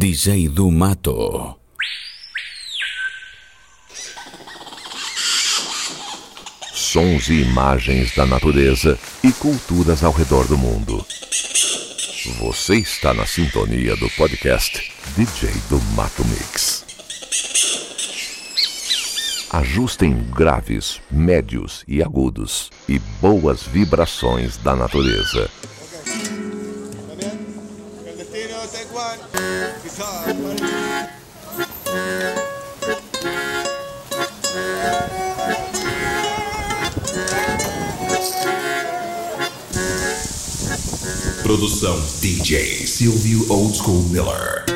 DJ do Mato. Sons e imagens da natureza e culturas ao redor do mundo. Você está na sintonia do podcast DJ do Mato Mix. Ajustem graves, médios e agudos e boas vibrações da natureza. Produção DJ Silvio Old School Miller.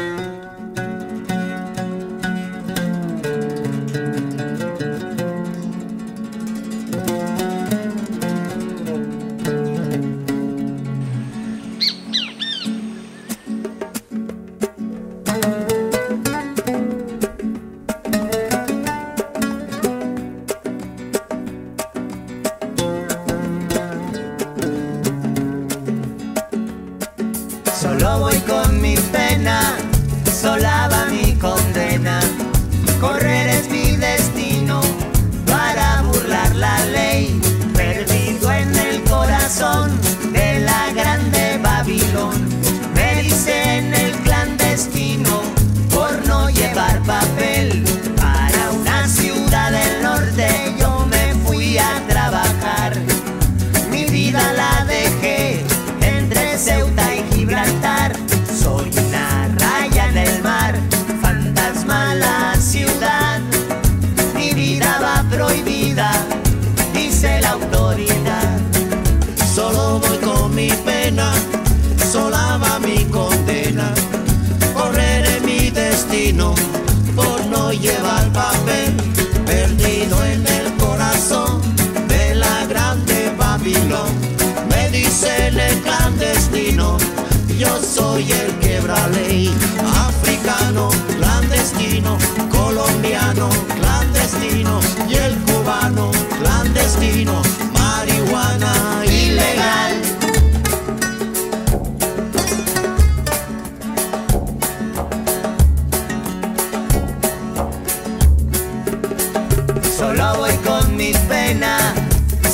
Yo soy el quebra ley, africano, clandestino, colombiano, clandestino, y el cubano, clandestino, marihuana ilegal. Solo voy con mi penas,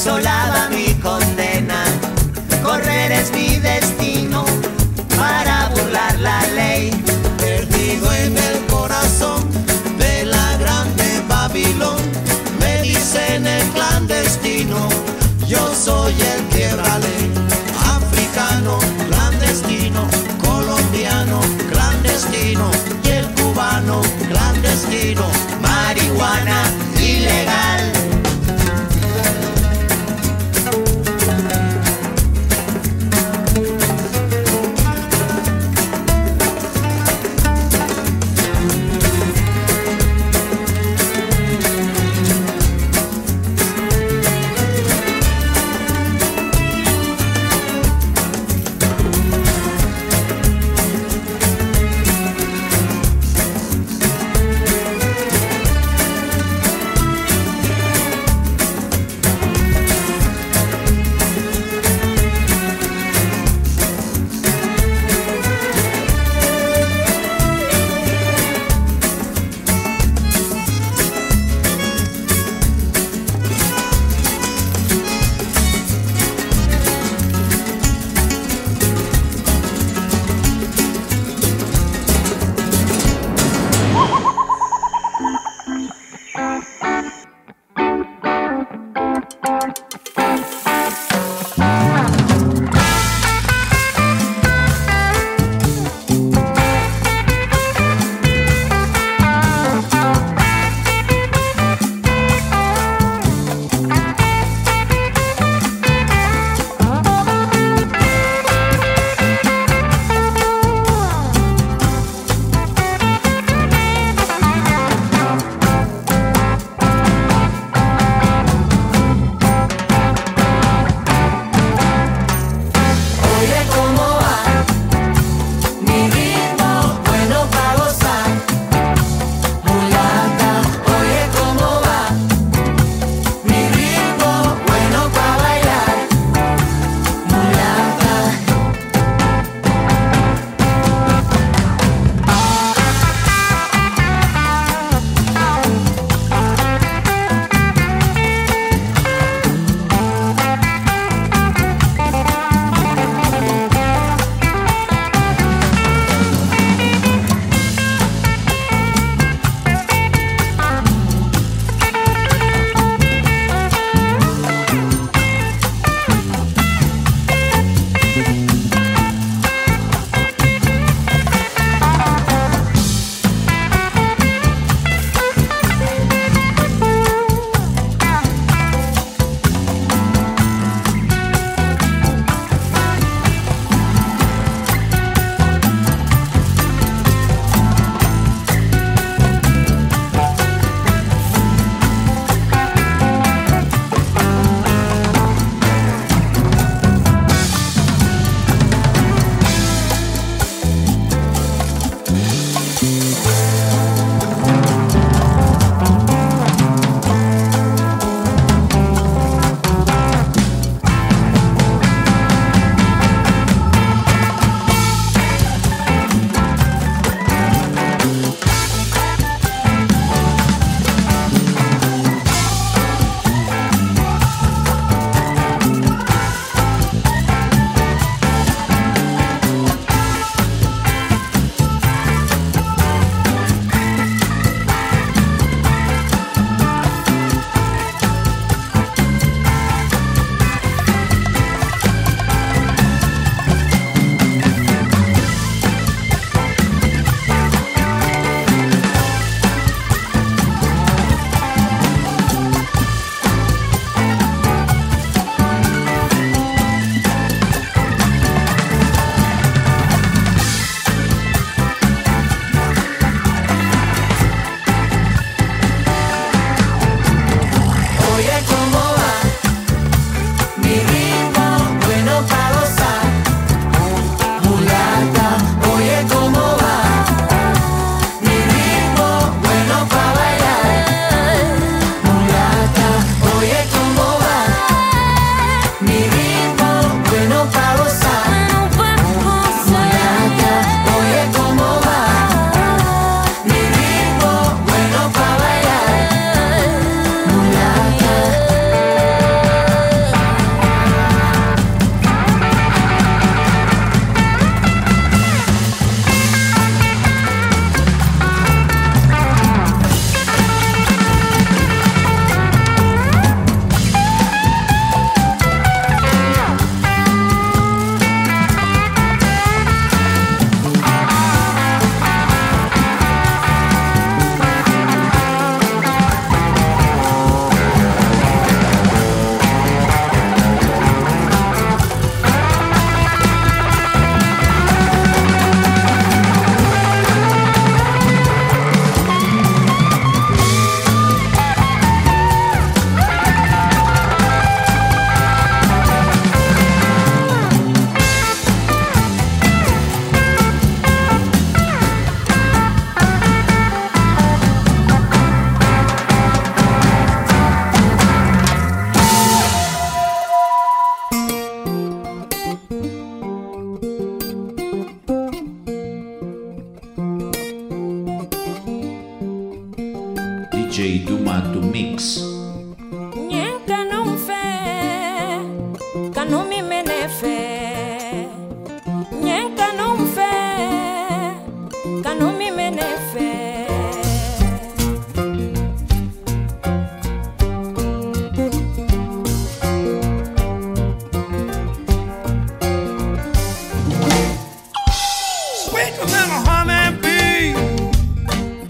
sola va mi condena, correr es mi destino. clandestino, yo soy el quiebrale, africano, clandestino, colombiano, clandestino, y el cubano, clandestino, marihuana ilegal.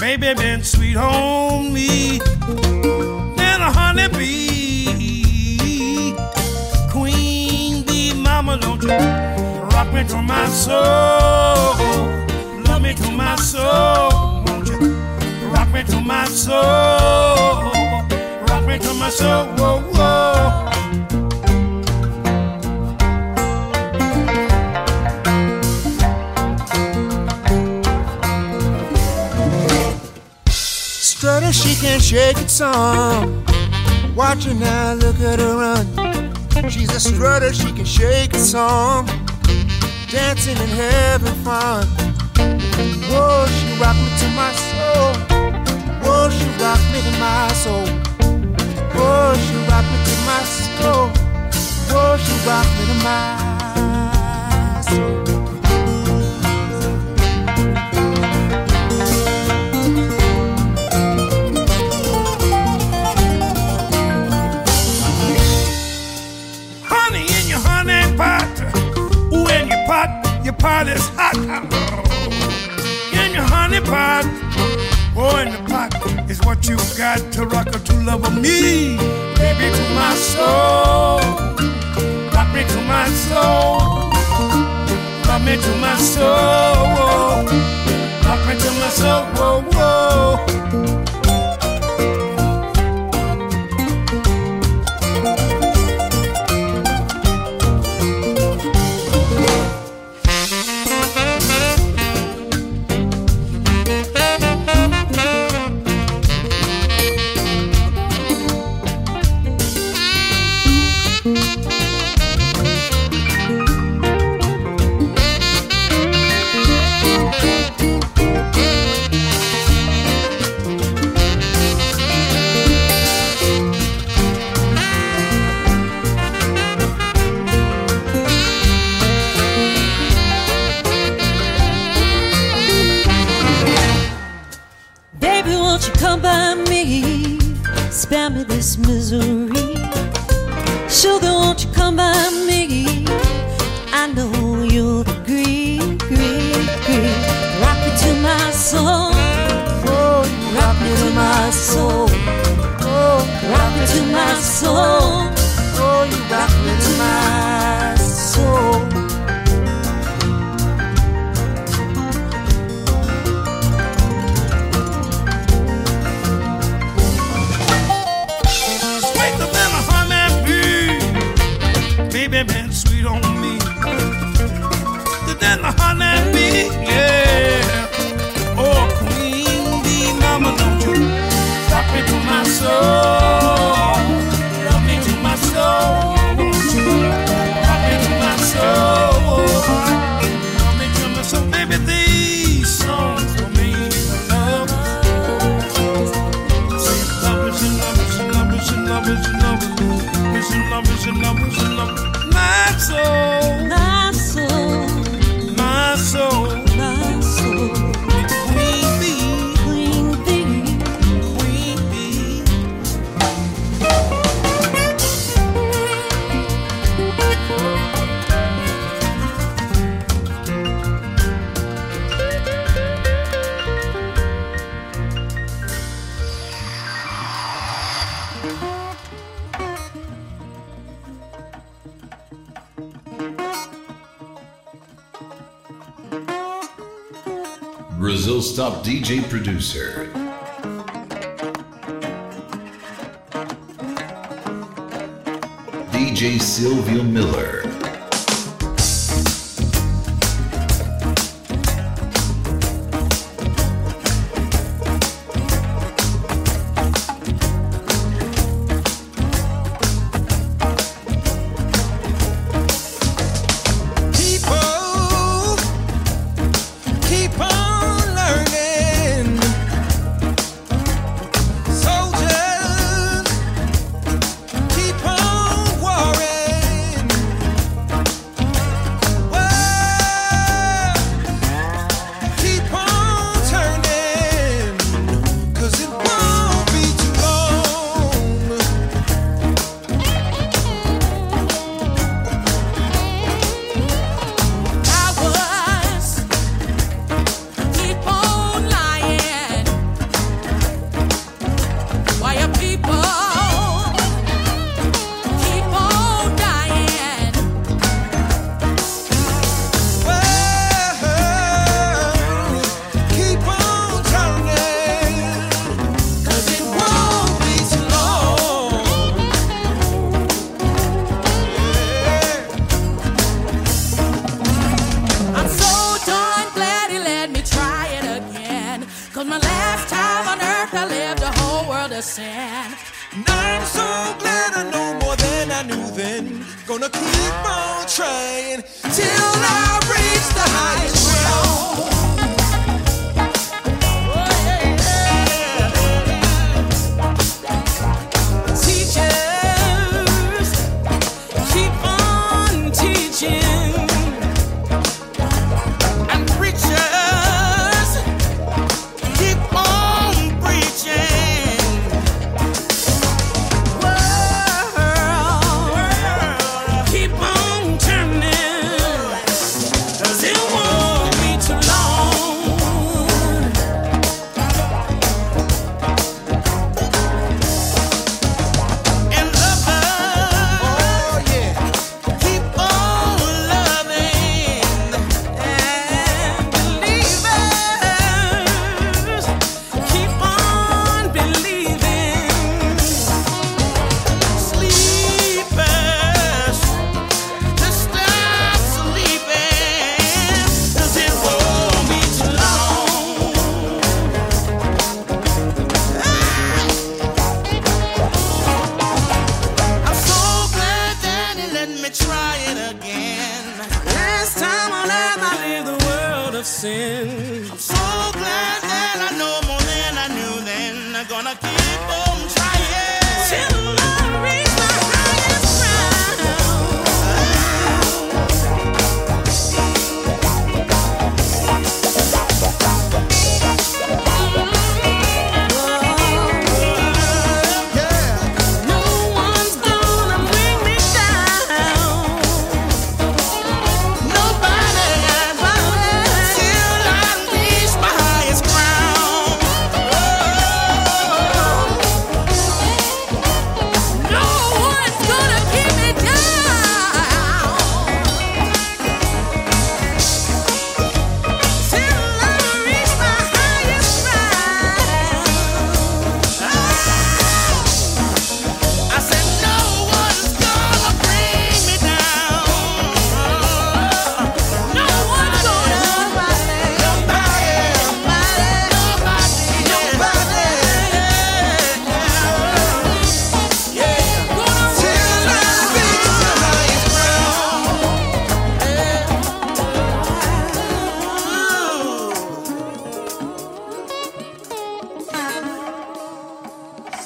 Baby been sweet on me. Than a honey bee. Queen bee, mama, don't you rock me to my soul. Love me to my soul. Won't you rock me to my soul? Rock me to my soul. Whoa, whoa. She can shake it some. Watch her now, look at her run. She's a strutter, she can shake it some. Dancing and having fun. Whoa, she rock me to my soul. Whoa, she rock me to my soul. Whoa, she rock me to my soul. Whoa, she rock me to my soul. Pot is hot. In your honey pot, oh, in the pot is what you got to rock or to love of me. Baby, to my soul, rock me to my soul, rock me to my soul, rock me to my soul. Whoa, whoa. DJ producer. DJ Sylvio Muller. gonna keep on trying.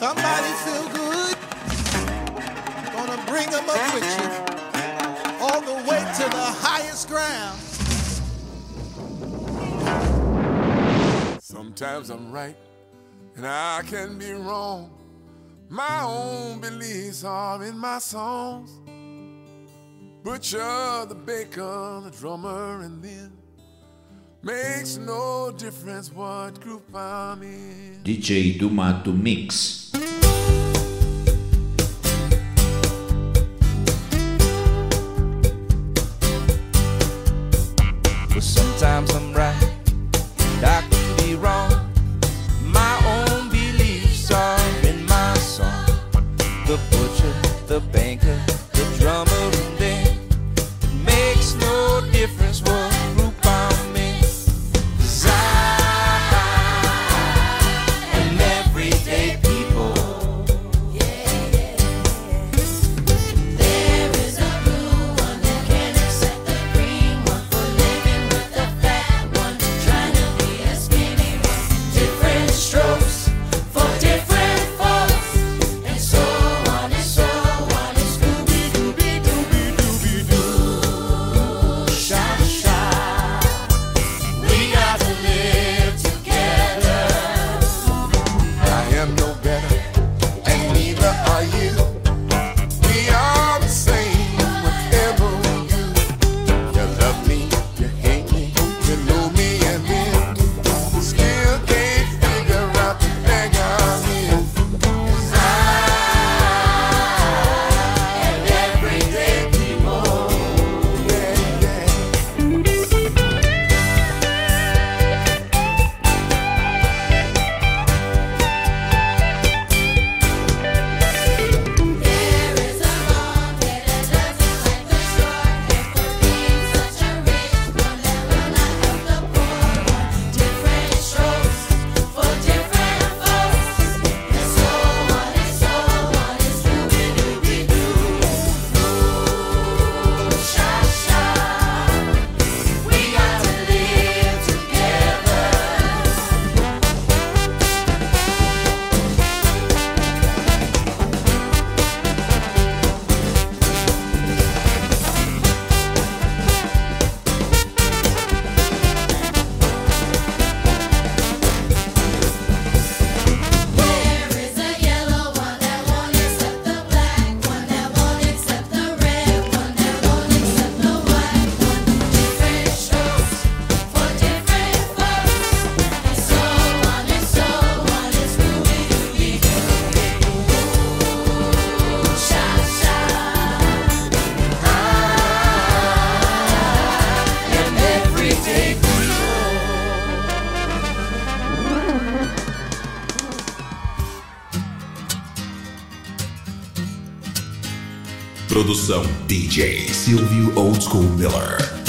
Somebody so good, gonna bring them up with you all the way to the highest ground. Sometimes I'm right and I can be wrong. My own beliefs are in my songs. Butcher, the baker, the drummer, and then makes no difference what group I'm in. DJ Dumato Mix. Sometimes I'm right, and I can be wrong. My own beliefs are in my song. The butcher, the banker, the drummer. Produção DJ Sylvio Old School Muller.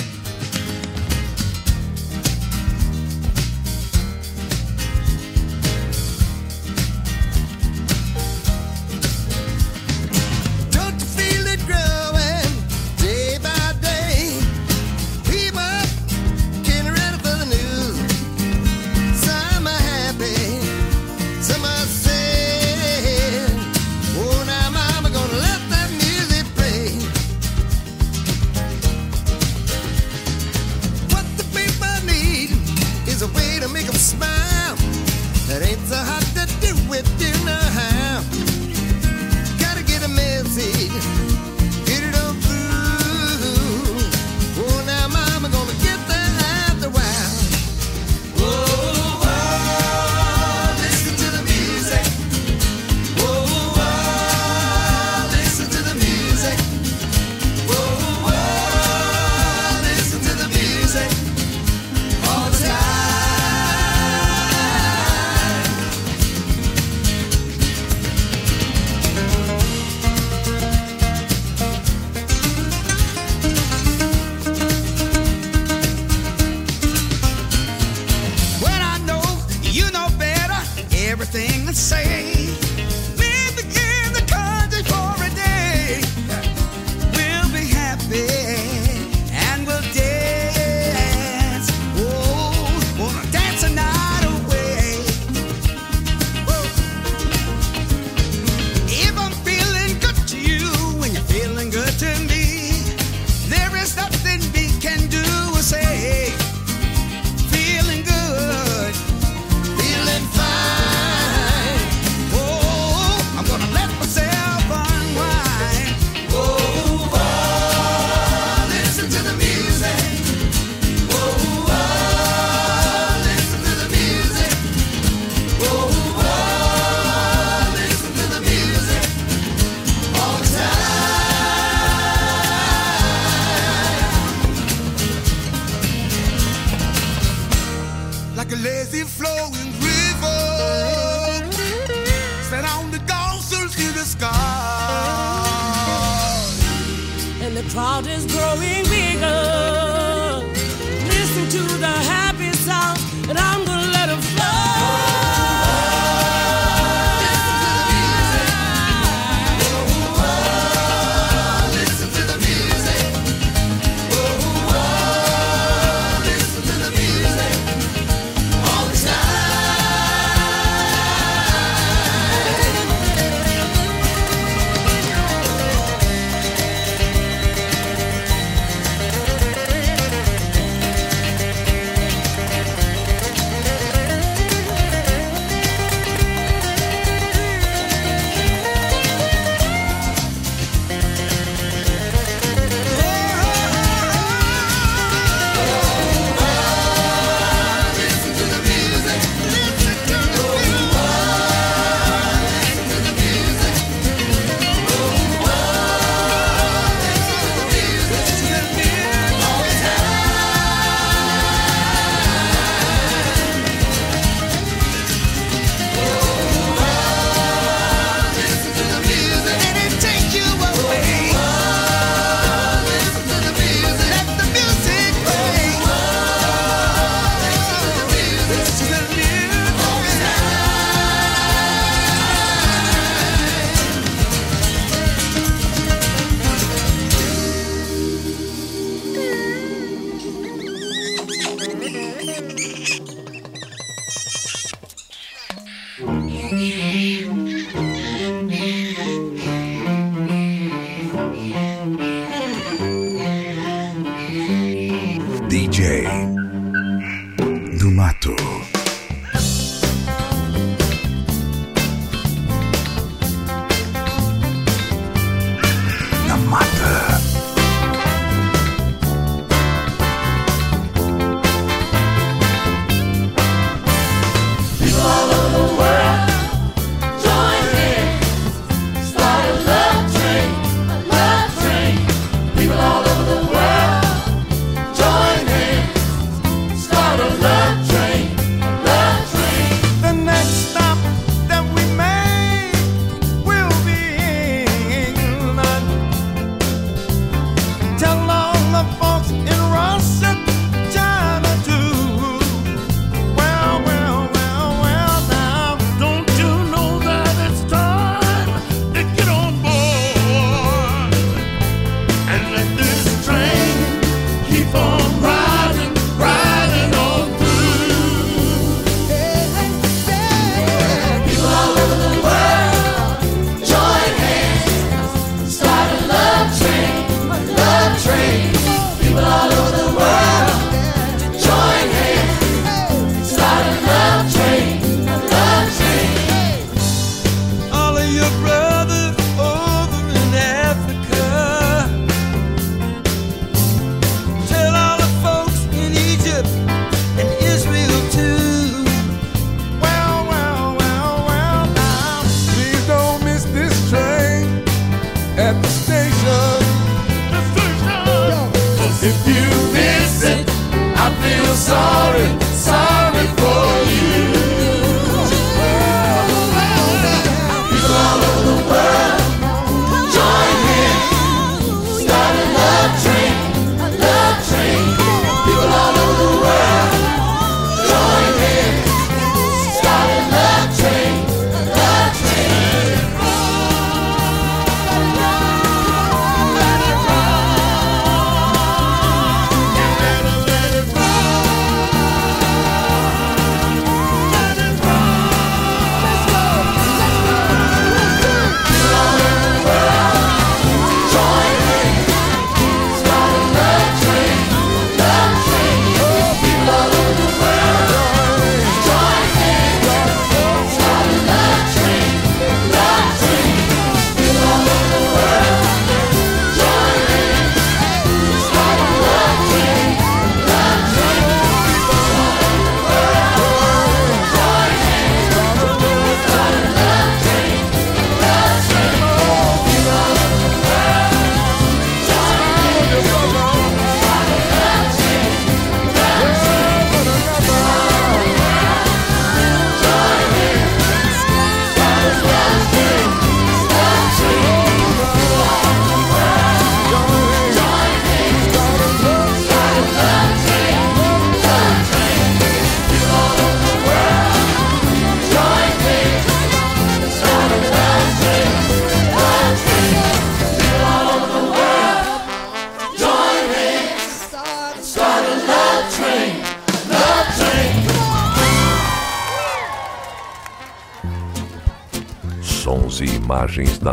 Imagens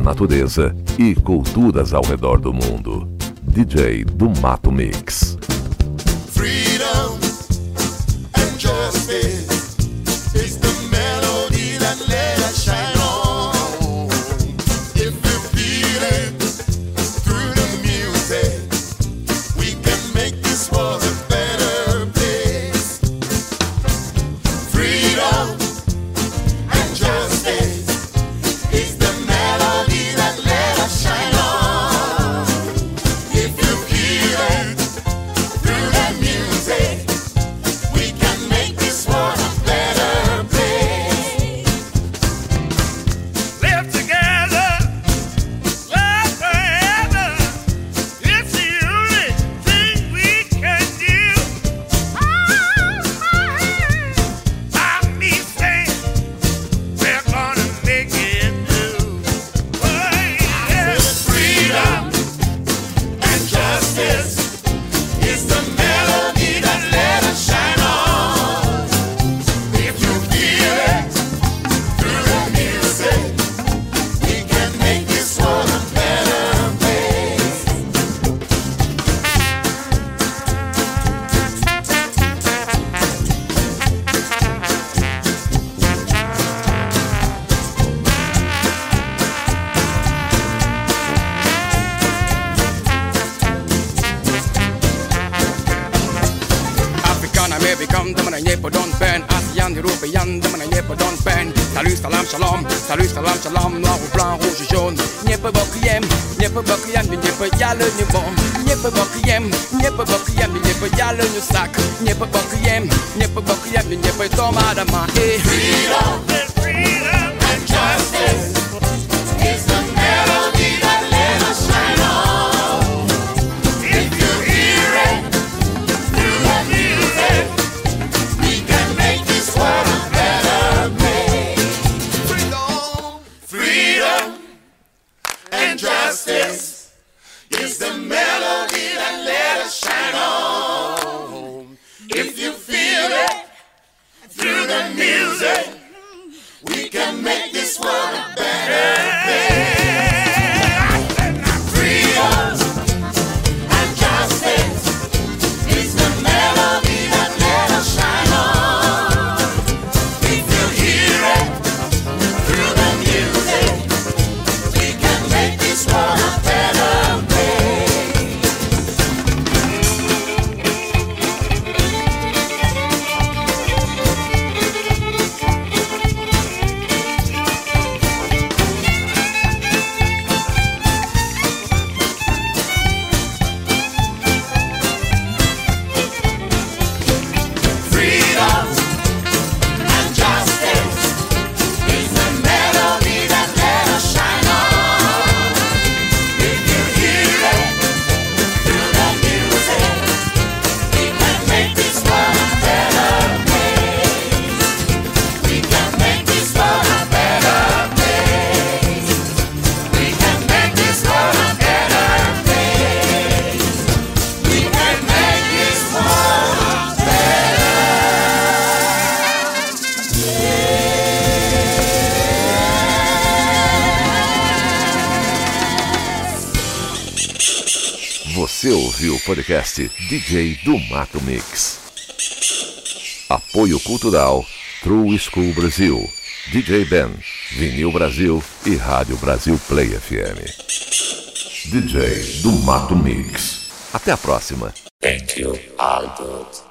natureza e culturas ao redor do mundo. DJ do Mato Mix. If you feel podcast DJ do Mato Mix. Apoio Cultural True School Brasil, DJ Ben, Vinil Brasil e Rádio Brasil Play FM. DJ do Mato Mix. Até a próxima. Thank you, Albert.